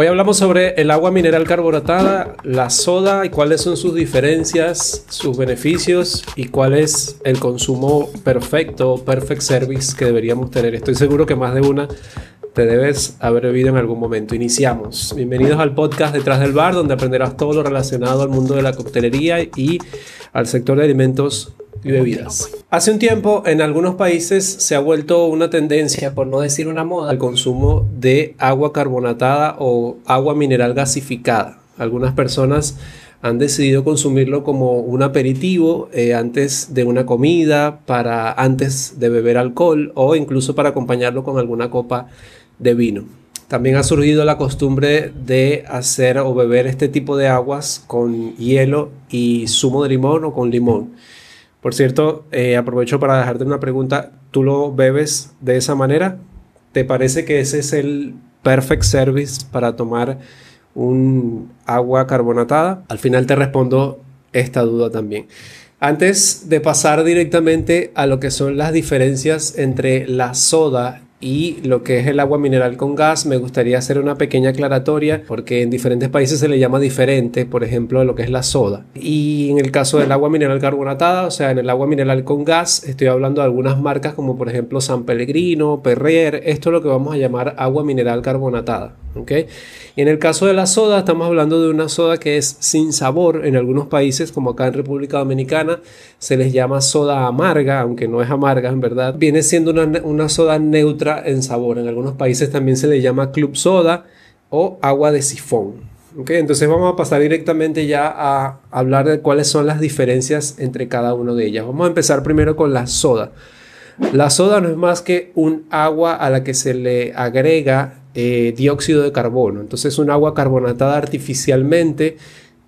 Hoy hablamos sobre el agua mineral carbonatada, la soda y cuáles son sus diferencias, sus beneficios y cuál es el consumo perfecto, perfect service que deberíamos tener. Estoy seguro que más de una te debes haber bebido en algún momento. Iniciamos. Bienvenidos al podcast Detrás del Bar, donde aprenderás todo lo relacionado al mundo de la coctelería y al sector de alimentos Hace un tiempo en algunos países se ha vuelto una tendencia, por no decir una moda, al consumo de agua carbonatada o agua mineral gasificada. Algunas personas han decidido consumirlo como un aperitivo eh, antes de una comida, para antes de beber alcohol o incluso para acompañarlo con alguna copa de vino. También ha surgido la costumbre de hacer o beber este tipo de aguas con hielo y zumo de limón o con limón. Por cierto, eh, aprovecho para dejarte una pregunta. ¿Tú lo bebes de esa manera? ¿Te parece que ese es el perfect service para tomar un agua carbonatada? Al final te respondo esta duda también. Antes de pasar directamente a lo que son las diferencias entre la soda y lo que es el agua mineral con gas, me gustaría hacer una pequeña aclaratoria porque en diferentes países se le llama diferente, por ejemplo, lo que es la soda. Y en el caso del agua mineral carbonatada, o sea, en el agua mineral con gas, estoy hablando de algunas marcas como por ejemplo San Pellegrino, Perrier, esto es lo que vamos a llamar agua mineral carbonatada. Y en el caso de la soda, estamos hablando de una soda que es sin sabor. En algunos países, como acá en República Dominicana, se les llama soda amarga, aunque no es amarga en verdad. Viene siendo una, soda neutra en sabor. En algunos países también se le llama club soda o agua de sifón. Entonces vamos a pasar directamente ya a hablar de cuáles son las diferencias entre cada una de ellas. Vamos a empezar primero con la soda. La soda no es más que un agua a la que se le agrega eh, dióxido de carbono. Entonces un agua carbonatada artificialmente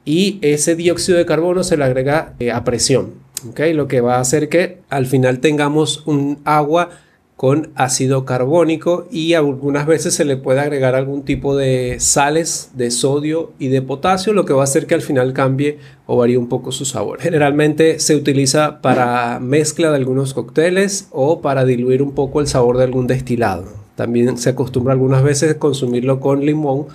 y ese dióxido de carbono se le agrega eh, a presión. Lo que va a hacer que al final tengamos un agua con ácido carbónico y algunas veces se le puede agregar algún tipo de sales de sodio y de potasio, lo que va a hacer que al final cambie o varíe un poco su sabor. Generalmente se utiliza para mezcla de algunos cócteles o para diluir un poco el sabor de algún destilado. También se acostumbra algunas veces consumirlo con limón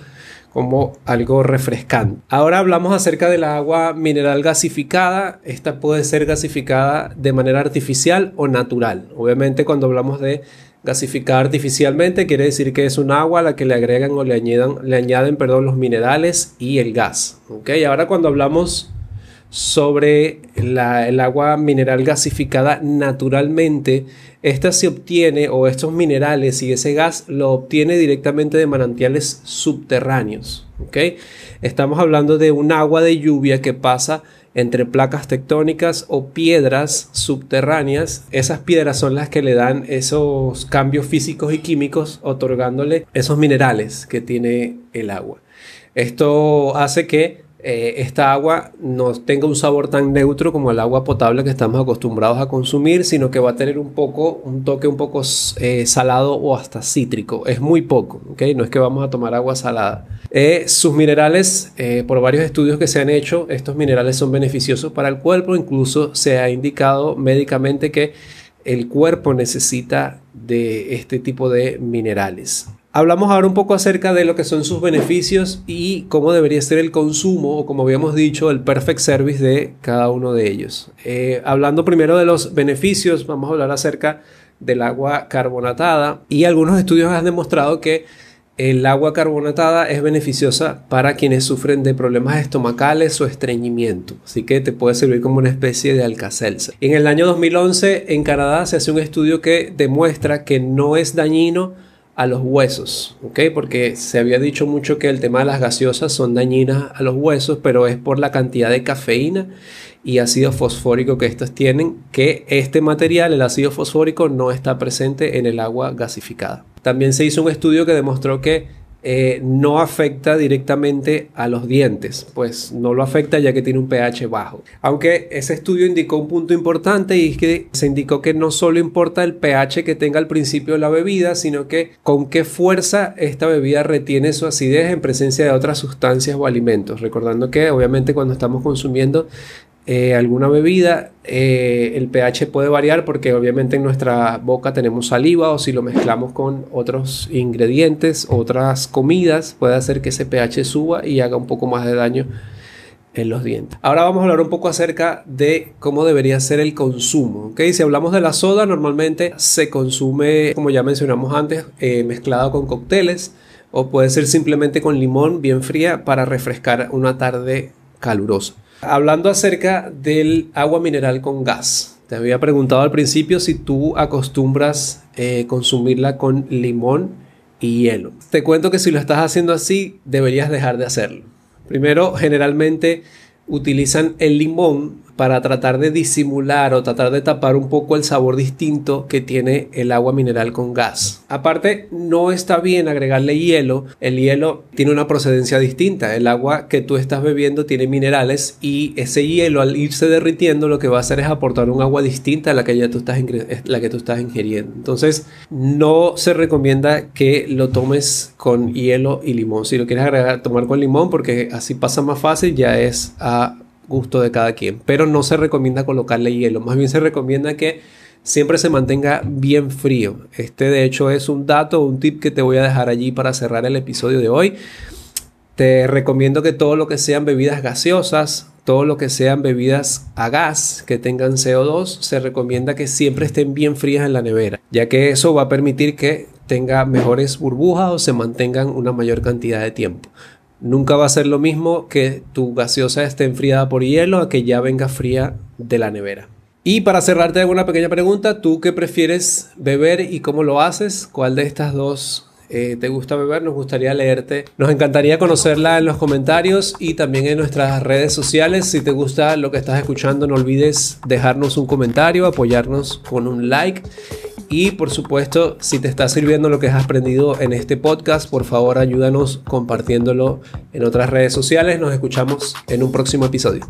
como algo refrescante. Ahora hablamos acerca del agua mineral gasificada. Esta puede ser gasificada de manera artificial o natural. Obviamente cuando hablamos de gasificar artificialmente quiere decir que es un agua a la que le agregan o le añaden, le añaden perdón, los minerales y el gas. ¿okay? Ahora cuando hablamos sobre el agua mineral gasificada naturalmente, esta se obtiene o estos minerales y ese gas lo obtiene directamente de manantiales subterráneos. Estamos hablando de un agua de lluvia que pasa entre placas tectónicas o piedras subterráneas. Esas piedras son las que le dan esos cambios físicos y químicos, otorgándole esos minerales que tiene el agua. Esto hace que eh, esta agua no tenga un sabor tan neutro como el agua potable que estamos acostumbrados a consumir, sino que va a tener un poco, un toque un poco eh, salado o hasta cítrico. Es muy poco, ¿ok? No es que vamos a tomar agua salada. Eh, sus minerales, por varios estudios que se han hecho, estos minerales son beneficiosos para el cuerpo. Incluso se ha indicado médicamente que el cuerpo necesita de este tipo de minerales. Hablamos ahora un poco acerca de lo que son sus beneficios y cómo debería ser el consumo o como habíamos dicho el perfect service de cada uno de ellos. Eh, hablando primero de los beneficios, vamos a hablar acerca del agua carbonatada y algunos estudios han demostrado que el agua carbonatada es beneficiosa para quienes sufren de problemas estomacales o estreñimiento, así que te puede servir como una especie de alcacelsa. En el año 2011 en Canadá se hace un estudio que demuestra que no es dañino a los huesos, ¿ok? Porque se había dicho mucho que el tema de las gaseosas son dañinas a los huesos, pero es por la cantidad de cafeína y ácido fosfórico que estos tienen, que este material, el ácido fosfórico, no está presente en el agua gasificada. También se hizo un estudio que demostró que eh, no afecta directamente a los dientes, pues no lo afecta ya que tiene un pH bajo. Aunque ese estudio indicó un punto importante y es que se indicó que no solo importa el pH que tenga al principio de la bebida, sino que con qué fuerza esta bebida retiene su acidez en presencia de otras sustancias o alimentos. Recordando que obviamente cuando estamos consumiendo eh, alguna bebida, eh, el pH puede variar porque obviamente en nuestra boca tenemos saliva o si lo mezclamos con otros ingredientes, otras comidas, puede hacer que ese pH suba y haga un poco más de daño en los dientes. Ahora vamos a hablar un poco acerca de cómo debería ser el consumo. ¿okay? Si hablamos de la soda, normalmente se consume, como ya mencionamos antes, eh, mezclado con cócteles o puede ser simplemente con limón bien fría para refrescar una tarde calurosa. Hablando acerca del agua mineral con gas. Te había preguntado al principio si tú acostumbras eh, consumirla con limón y hielo. Te cuento que si lo estás haciendo así, deberías dejar de hacerlo. Primero, generalmente utilizan el limón para tratar de disimular o tratar de tapar un poco el sabor distinto que tiene el agua mineral con gas. Aparte, no está bien agregarle hielo. El hielo tiene una procedencia distinta. El agua que tú estás bebiendo tiene minerales y ese hielo al irse derritiendo lo que va a hacer es aportar un agua distinta a la que ya tú estás, la que tú estás ingiriendo. Entonces, no se recomienda que lo tomes con hielo y limón. Si lo quieres agregar, tomar con limón porque así pasa más fácil, ya es a gusto de cada quien, pero no se recomienda colocarle hielo, más bien se recomienda que siempre se mantenga bien frío. Este de hecho es un dato, un tip que te voy a dejar allí para cerrar el episodio de hoy. Te recomiendo que todo lo que sean bebidas gaseosas, todo lo que sean bebidas a gas que tengan CO2, se recomienda que siempre estén bien frías en la nevera, ya que eso va a permitir que tenga mejores burbujas o se mantengan una mayor cantidad de tiempo. Nunca va a ser lo mismo que tu gaseosa esté enfriada por hielo a que ya venga fría de la nevera. Y para cerrarte alguna pequeña pregunta, ¿tú qué prefieres beber y cómo lo haces? ¿Cuál de estas dos eh, te gusta beber? Nos gustaría leerte. Nos encantaría conocerla en los comentarios y también en nuestras redes sociales. Si te gusta lo que estás escuchando, no olvides dejarnos un comentario, apoyarnos con un like y por supuesto, si te está sirviendo lo que has aprendido en este podcast, por favor ayúdanos compartiéndolo en otras redes sociales. Nos escuchamos en un próximo episodio.